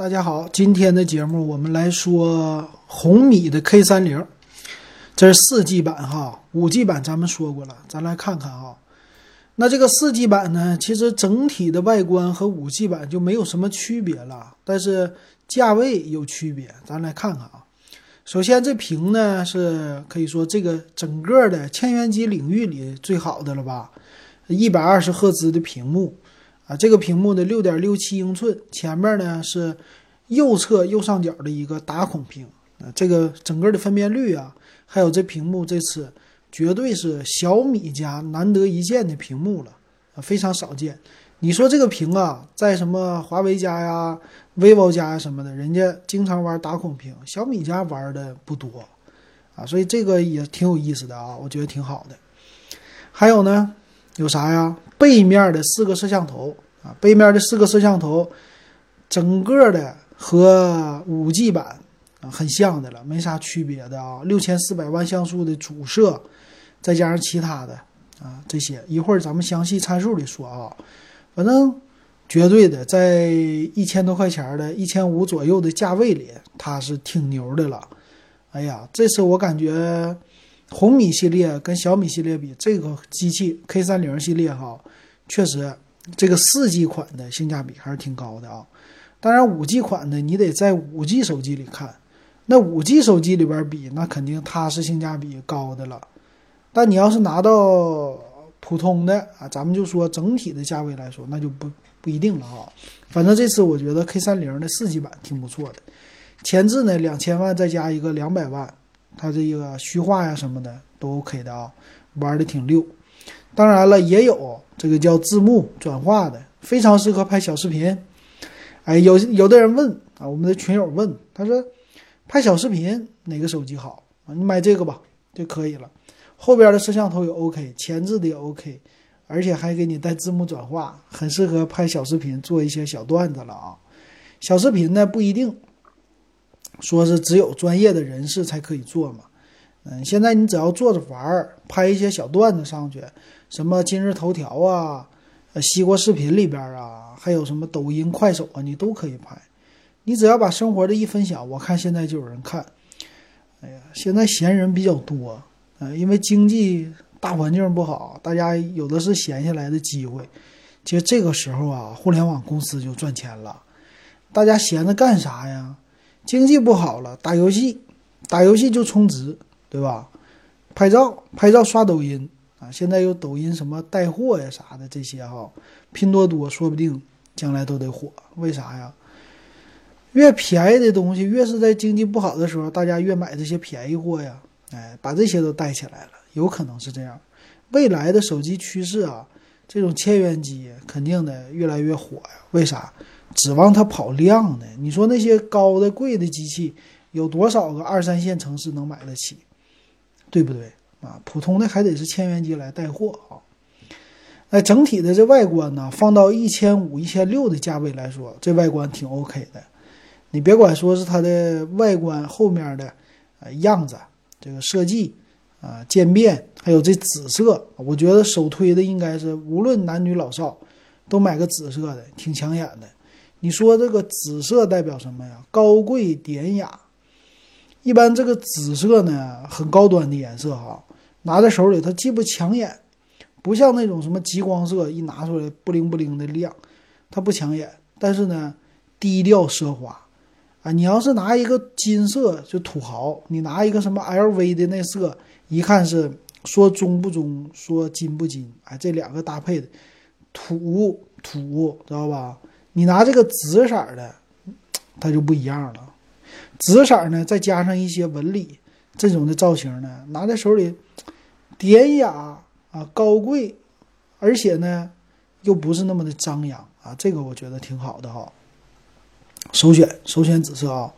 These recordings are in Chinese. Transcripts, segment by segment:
大家好，今天的节目我们来说红米的 K 三零，这是四 G 版哈，五 G 版咱们说过了，咱来看看哈。那这个四 G 版呢，其实整体的外观和五 G 版就没有什么区别了，但是价位有区别，咱来看看啊。首先这屏呢是可以说这个整个的千元机领域里最好的了吧，一百二十赫兹的屏幕。啊，这个屏幕的六点六七英寸，前面呢是右侧右上角的一个打孔屏啊，这个整个的分辨率啊，还有这屏幕这次绝对是小米家难得一见的屏幕了啊，非常少见。你说这个屏啊，在什么华为家呀、vivo 家呀什么的，人家经常玩打孔屏，小米家玩的不多啊，所以这个也挺有意思的啊，我觉得挺好的。还有呢。有啥呀？背面的四个摄像头啊，背面的四个摄像头，整个的和五 G 版啊很像的了，没啥区别的啊。六千四百万像素的主摄，再加上其他的啊这些，一会儿咱们详细参数里说啊。反正绝对的，在一千多块钱的一千五左右的价位里，它是挺牛的了。哎呀，这次我感觉。红米系列跟小米系列比，这个机器 K 三零系列哈，确实这个四 G 款的性价比还是挺高的啊。当然五 G 款的你得在五 G 手机里看，那五 G 手机里边比，那肯定它是性价比高的了。但你要是拿到普通的啊，咱们就说整体的价位来说，那就不不一定了啊。反正这次我觉得 K 三零的四 G 版挺不错的，前置呢两千万再加一个两百万。它这个虚化呀什么的都 OK 的啊，玩的挺溜。当然了，也有这个叫字幕转化的，非常适合拍小视频。哎，有有的人问啊，我们的群友问，他说拍小视频哪个手机好啊？你买这个吧就可以了。后边的摄像头也 OK，前置的也 OK，而且还给你带字幕转化，很适合拍小视频，做一些小段子了啊。小视频呢不一定。说是只有专业的人士才可以做嘛？嗯，现在你只要坐着玩儿，拍一些小段子上去，什么今日头条啊、呃西瓜视频里边啊，还有什么抖音、快手啊，你都可以拍。你只要把生活的一分享，我看现在就有人看。哎呀，现在闲人比较多，呃，因为经济大环境不好，大家有的是闲下来的机会。其实这个时候啊，互联网公司就赚钱了。大家闲着干啥呀？经济不好了，打游戏，打游戏就充值，对吧？拍照，拍照刷抖音啊！现在有抖音什么带货呀啥的这些哈，拼多多说不定将来都得火。为啥呀？越便宜的东西，越是在经济不好的时候，大家越买这些便宜货呀。哎，把这些都带起来了，有可能是这样。未来的手机趋势啊，这种千元机肯定的越来越火呀。为啥？指望它跑量呢？你说那些高的贵的机器，有多少个二三线城市能买得起？对不对啊？普通的还得是千元机来带货啊。那整体的这外观呢，放到一千五、一千六的价位来说，这外观挺 OK 的。你别管说是它的外观后面的呃样子，这个设计啊渐变，还有这紫色，我觉得首推的应该是无论男女老少都买个紫色的，挺抢眼的。你说这个紫色代表什么呀？高贵典雅。一般这个紫色呢，很高端的颜色哈，拿在手里它既不抢眼，不像那种什么极光色一拿出来不灵不灵的亮，它不抢眼。但是呢，低调奢华啊。你要是拿一个金色就土豪，你拿一个什么 LV 的那色，一看是说中不中，说金不金，哎，这两个搭配的土土，知道吧？你拿这个紫色的，它就不一样了。紫色呢，再加上一些纹理，这种的造型呢，拿在手里典雅啊，高贵，而且呢，又不是那么的张扬啊。这个我觉得挺好的哈。首选首选紫色啊。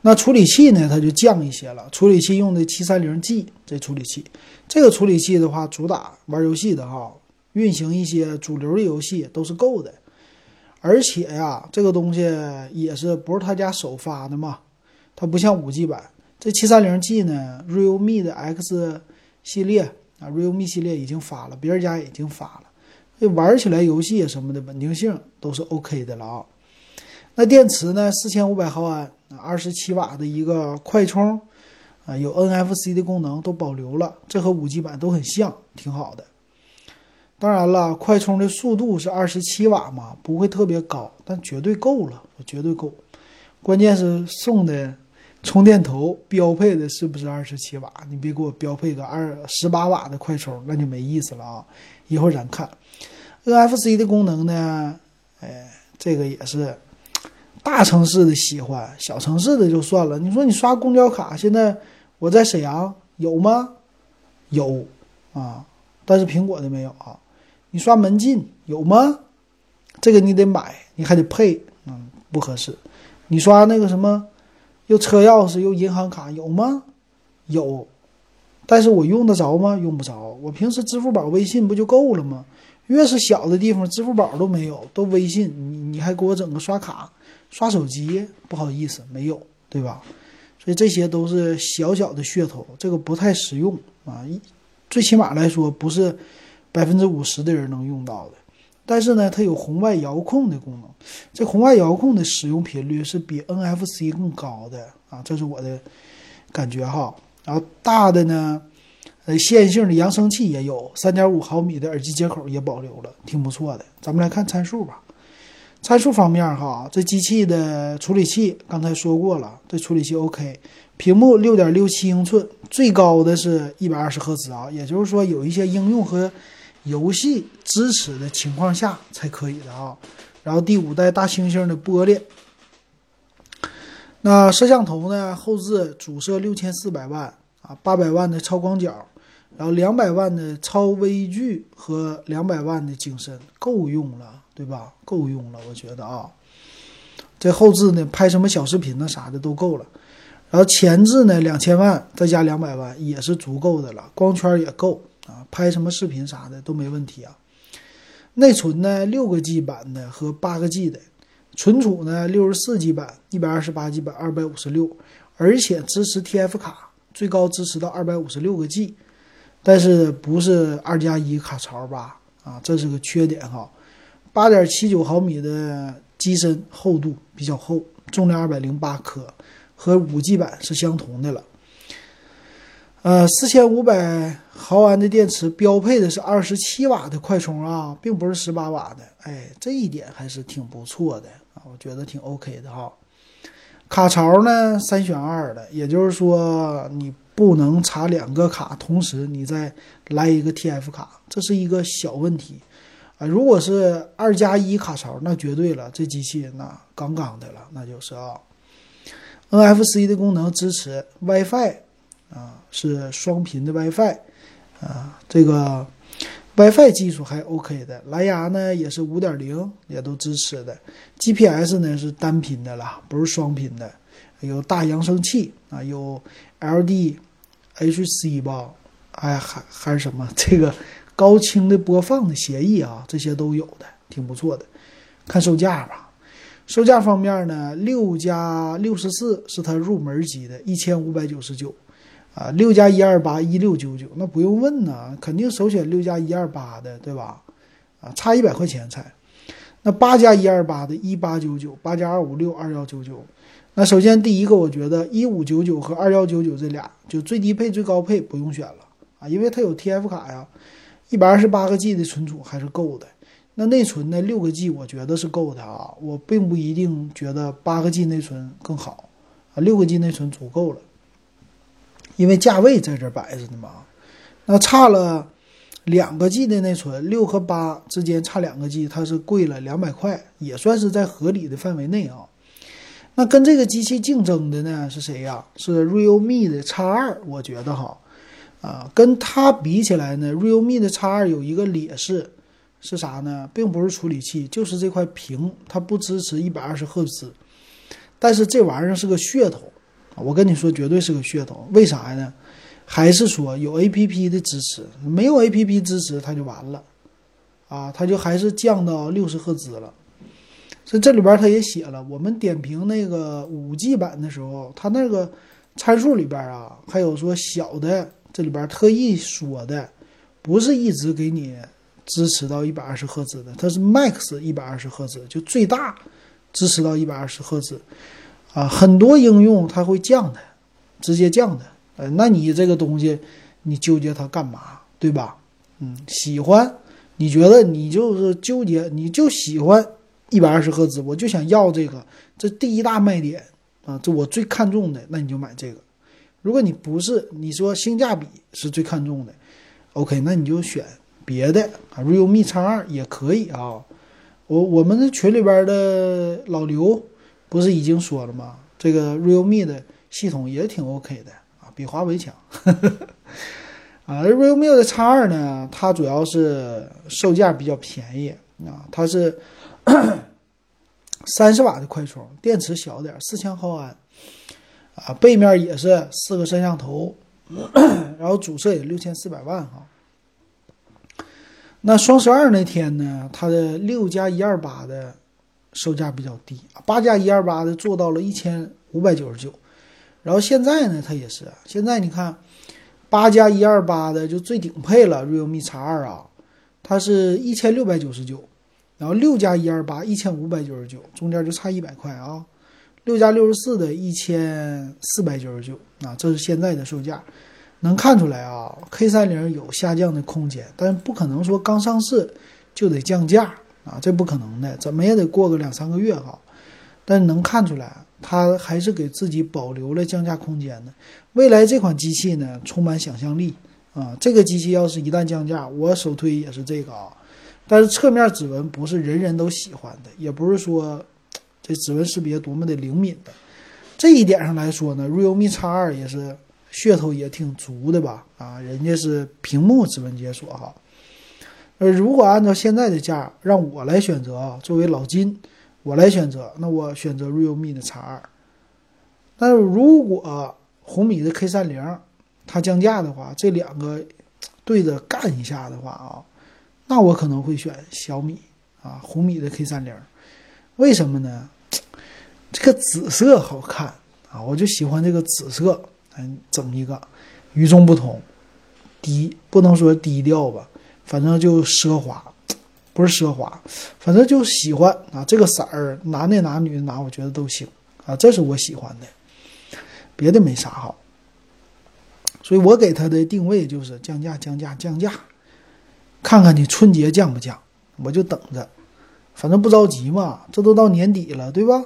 那处理器呢，它就降一些了。处理器用的七三零 G 这处理器，这个处理器的话，主打玩游戏的哈，运行一些主流的游戏都是够的。而且呀，这个东西也是不是他家首发的嘛？它不像五 G 版，这七三零 G 呢，realme 的 X 系列啊，realme 系列已经发了，别人家已经发了，这玩起来游戏什么的稳定性都是 OK 的了啊。那电池呢？四千五百毫安，二十七瓦的一个快充，啊，有 NFC 的功能都保留了，这和五 G 版都很像，挺好的。当然了，快充的速度是二十七瓦嘛，不会特别高，但绝对够了，绝对够。关键是送的充电头标配的是不是二十七瓦？你别给我标配个二十八瓦的快充，那就没意思了啊！一会儿咱看 NFC 的功能呢，哎，这个也是。大城市的喜欢，小城市的就算了。你说你刷公交卡，现在我在沈阳有吗？有啊，但是苹果的没有啊。你刷门禁有吗？这个你得买，你还得配，嗯，不合适。你刷那个什么，又车钥匙又银行卡有吗？有，但是我用得着吗？用不着。我平时支付宝、微信不就够了吗？越是小的地方，支付宝都没有，都微信，你你还给我整个刷卡？刷手机不好意思，没有，对吧？所以这些都是小小的噱头，这个不太实用啊。最起码来说，不是百分之五十的人能用到的。但是呢，它有红外遥控的功能，这红外遥控的使用频率是比 NFC 更高的啊，这是我的感觉哈。然后大的呢，呃，线性的扬声器也有，三点五毫米的耳机接口也保留了，挺不错的。咱们来看参数吧。参数方面，哈，这机器的处理器刚才说过了，这处理器 OK，屏幕六点六七英寸，最高的是一百二十赫兹啊，也就是说有一些应用和游戏支持的情况下才可以的啊。然后第五代大猩猩的玻璃，那摄像头呢，后置主摄六千四百万啊，八百万的超广角。然后两百万的超微距和两百万的景深够用了，对吧？够用了，我觉得啊，这后置呢，拍什么小视频呢啥的都够了。然后前置呢，两千万再加两百万也是足够的了，光圈也够啊，拍什么视频啥的都没问题啊。内存呢，六个 G 版的和八个 G 的，存储呢，六十四 G 版、一百二十八 G 版、二百五十六，而且支持 TF 卡，最高支持到二百五十六个 G。但是不是二加一卡槽吧？啊，这是个缺点哈。八点七九毫米的机身厚度比较厚，重量二百零八克，和五 G 版是相同的了。呃，四千五百毫安的电池标配的是二十七瓦的快充啊，并不是十八瓦的。哎，这一点还是挺不错的啊，我觉得挺 OK 的哈。卡槽呢，三选二的，也就是说你。不能插两个卡，同时你再来一个 TF 卡，这是一个小问题啊。如果是二加一卡槽，那绝对了，这机器那杠杠的了，那就是啊。NFC 的功能支持 WiFi 啊，是双频的 WiFi 啊，这个 WiFi 技术还 OK 的。蓝牙呢也是五点零，也都支持的。GPS 呢是单频的了，不是双频的。有大扬声器啊，有 LD。H C 吧，哎，还还是什么这个高清的播放的协议啊，这些都有的，挺不错的。看售价吧，售价方面呢，六加六十四是它入门级的，一千五百九十九啊，六加一二八一六九九，那不用问呢，肯定首选六加一二八的，对吧？啊，差一百块钱才。那八加一二八的一八九九，八加二五六二幺九九。那首先第一个，我觉得一五九九和二幺九九这俩就最低配、最高配不用选了啊，因为它有 TF 卡呀，一百二十八个 G 的存储还是够的。那内存呢，六个 G 我觉得是够的啊，我并不一定觉得八个 G 内存更好啊，六个 G 内存足够了，因为价位在这摆着呢嘛。那差了两个 G 的内存，六和八之间差两个 G，它是贵了两百块，也算是在合理的范围内啊。那跟这个机器竞争的呢是谁呀？是 Realme 的 X 二，我觉得哈，啊，跟它比起来呢，Realme 的 X 二有一个劣势是啥呢？并不是处理器，就是这块屏，它不支持一百二十赫兹。但是这玩意儿是个噱头！我跟你说，绝对是个噱头。为啥呢？还是说有 APP 的支持？没有 APP 支持，它就完了啊！它就还是降到六十赫兹了。所以这里边它也写了，我们点评那个五 G 版的时候，它那个参数里边啊，还有说小的，这里边特意说的，不是一直给你支持到一百二十赫兹的，它是 Max 一百二十赫兹，就最大支持到一百二十赫兹，啊，很多应用它会降的，直接降的，呃，那你这个东西你纠结它干嘛，对吧？嗯，喜欢，你觉得你就是纠结，你就喜欢一百二十赫兹，我就想要这个，这第一大卖点啊，这我最看重的，那你就买这个。如果你不是，你说性价比是最看重的，OK，那你就选别的啊，realme X 二也可以啊。我我们的群里边的老刘不是已经说了吗？这个 realme 的系统也挺 OK 的啊，比华为强。啊，realme 的 X 二呢，它主要是售价比较便宜啊，它是 三十瓦的快充，电池小点，四千毫安啊，背面也是四个摄像头，然后主摄也六千四百万哈。那双十二那天呢，它的六加一二八的售价比较低，八加一二八的做到了一千五百九十九，然后现在呢，它也是，现在你看八加一二八的就最顶配了，realme X 二啊，它是一千六百九十九，然后六加一二八一千五百九十九，中间就差一百块啊，六加六十四的一千四百九十九啊，这是现在的售价。能看出来啊，K 三零有下降的空间，但是不可能说刚上市就得降价。啊，这不可能的，怎么也得过个两三个月哈。但是能看出来，它还是给自己保留了降价空间的。未来这款机器呢，充满想象力啊。这个机器要是一旦降价，我首推也是这个啊。但是侧面指纹不是人人都喜欢的，也不是说这指纹识别多么的灵敏的。这一点上来说呢，realme X 二也是。噱头也挺足的吧？啊，人家是屏幕指纹解锁哈。呃，如果按照现在的价让我来选择啊，作为老金，我来选择，那我选择 realme 的 X 二。但是如果红米的 K 三零它降价的话，这两个对着干一下的话啊，那我可能会选小米啊，红米的 K 三零。为什么呢？这个紫色好看啊，我就喜欢这个紫色。嗯，整一个与众不同，低不能说低调吧，反正就奢华，不是奢华，反正就喜欢啊。这个色儿，男的拿，女的拿，我觉得都行啊。这是我喜欢的，别的没啥好。所以我给它的定位就是降价，降价，降价，看看你春节降不降，我就等着，反正不着急嘛。这都到年底了，对吧？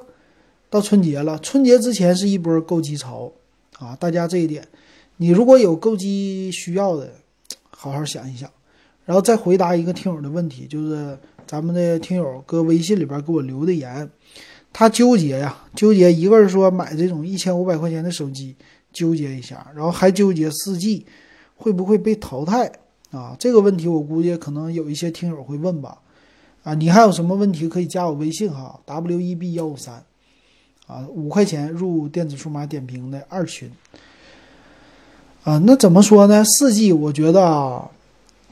到春节了，春节之前是一波购机潮。啊，大家这一点，你如果有购机需要的，好好想一想，然后再回答一个听友的问题，就是咱们的听友搁微信里边给我留的言，他纠结呀，纠结一个是说买这种一千五百块钱的手机，纠结一下，然后还纠结四 G 会不会被淘汰啊？这个问题我估计可能有一些听友会问吧，啊，你还有什么问题可以加我微信哈，W E B 幺五三。啊，五块钱入电子数码点评的二群。啊，那怎么说呢？四 G，我觉得啊，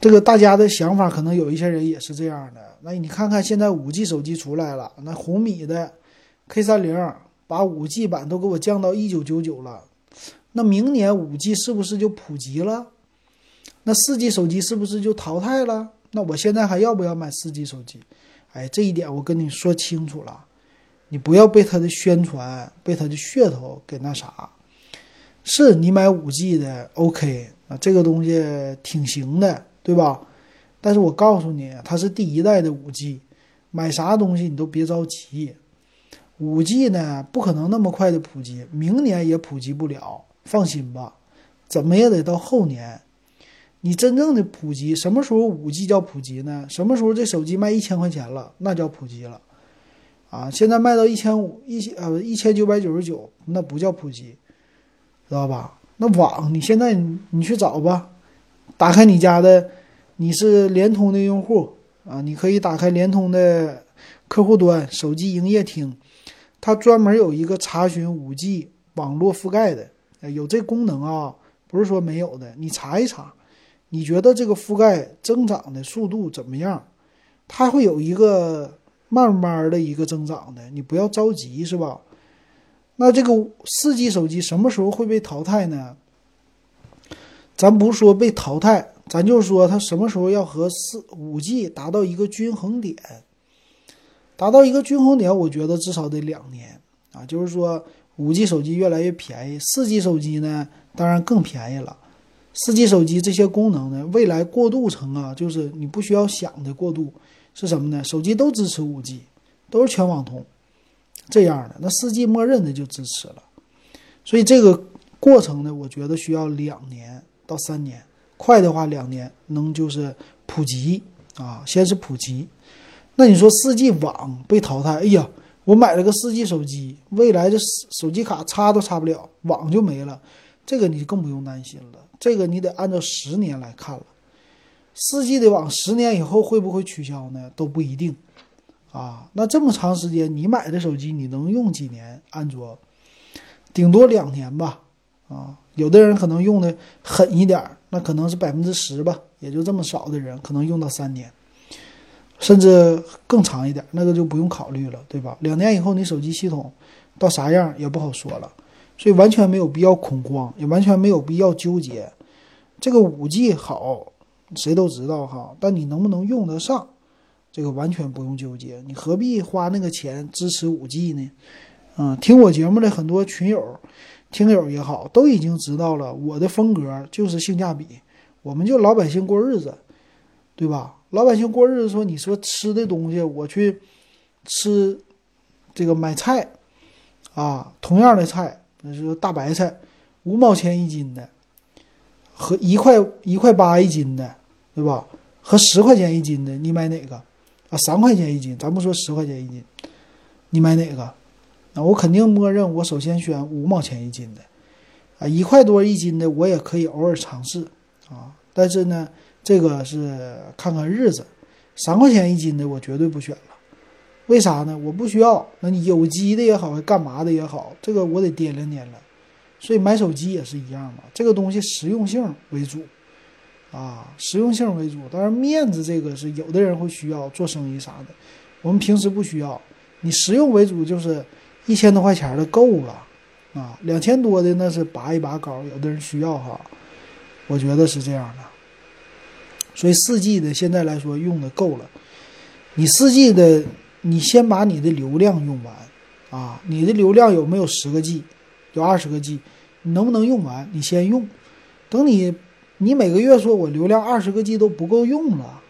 这个大家的想法可能有一些人也是这样的。那你看看现在五 G 手机出来了，那红米的 K 三零把五 G 版都给我降到一九九九了，那明年五 G 是不是就普及了？那四 G 手机是不是就淘汰了？那我现在还要不要买四 G 手机？哎，这一点我跟你说清楚了。你不要被他的宣传、被他的噱头给那啥，是你买五 G 的 OK 啊，这个东西挺行的，对吧？但是我告诉你，它是第一代的五 G，买啥东西你都别着急，五 G 呢不可能那么快的普及，明年也普及不了，放心吧，怎么也得到后年。你真正的普及什么时候五 G 叫普及呢？什么时候这手机卖一千块钱了，那叫普及了。啊，现在卖到一千五一千呃一千九百九十九，那不叫普及，知道吧？那网你现在你你去找吧，打开你家的，你是联通的用户啊，你可以打开联通的客户端手机营业厅，它专门有一个查询五 G 网络覆盖的，有这功能啊，不是说没有的，你查一查，你觉得这个覆盖增长的速度怎么样？它会有一个。慢慢的一个增长的，你不要着急，是吧？那这个四 G 手机什么时候会被淘汰呢？咱不说被淘汰，咱就说它什么时候要和四五 G 达到一个均衡点。达到一个均衡点，我觉得至少得两年啊。就是说，五 G 手机越来越便宜，四 G 手机呢，当然更便宜了。四 G 手机这些功能呢，未来过渡成啊，就是你不需要想的过渡是什么呢？手机都支持五 G，都是全网通这样的，那四 G 默认的就支持了。所以这个过程呢，我觉得需要两年到三年，快的话两年能就是普及啊，先是普及。那你说四 G 网被淘汰，哎呀，我买了个四 G 手机，未来的手机卡插都插不了，网就没了，这个你更不用担心了。这个你得按照十年来看了，四 G 的网十年以后会不会取消呢？都不一定啊。那这么长时间，你买的手机你能用几年？安卓顶多两年吧。啊，有的人可能用的狠一点，那可能是百分之十吧，也就这么少的人可能用到三年，甚至更长一点，那个就不用考虑了，对吧？两年以后你手机系统到啥样也不好说了。所以完全没有必要恐慌，也完全没有必要纠结。这个五 G 好，谁都知道哈，但你能不能用得上，这个完全不用纠结。你何必花那个钱支持五 G 呢？嗯，听我节目的很多群友、听友也好，都已经知道了，我的风格就是性价比。我们就老百姓过日子，对吧？老百姓过日子，说你说吃的东西，我去吃这个买菜啊，同样的菜。那是大白菜，五毛钱一斤的，和一块一块八一斤的，对吧？和十块钱一斤的，你买哪个？啊，三块钱一斤，咱不说十块钱一斤，你买哪个？那我肯定默认，我首先选五毛钱一斤的，啊，一块多一斤的我也可以偶尔尝试啊，但是呢，这个是看看日子，三块钱一斤的我绝对不选了。为啥呢？我不需要。那你有机的也好，干嘛的也好，这个我得掂量掂量。所以买手机也是一样嘛，这个东西实用性为主啊，实用性为主。当然面子这个是有的人会需要做生意啥的，我们平时不需要。你实用为主，就是一千多块钱的够了啊，两千多的那是拔一拔高，有的人需要哈。我觉得是这样的。所以四 G 的现在来说用的够了，你四 G 的。你先把你的流量用完，啊，你的流量有没有十个 G，有二十个 G，你能不能用完？你先用，等你，你每个月说我流量二十个 G 都不够用了，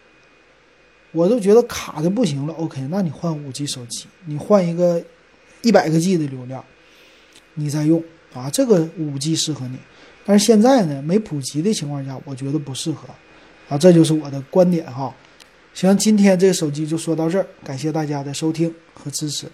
我都觉得卡的不行了。OK，那你换五 G 手机，你换一个一百个 G 的流量，你在用啊，这个五 G 适合你。但是现在呢，没普及的情况下，我觉得不适合，啊，这就是我的观点哈。行，今天这个手机就说到这儿，感谢大家的收听和支持。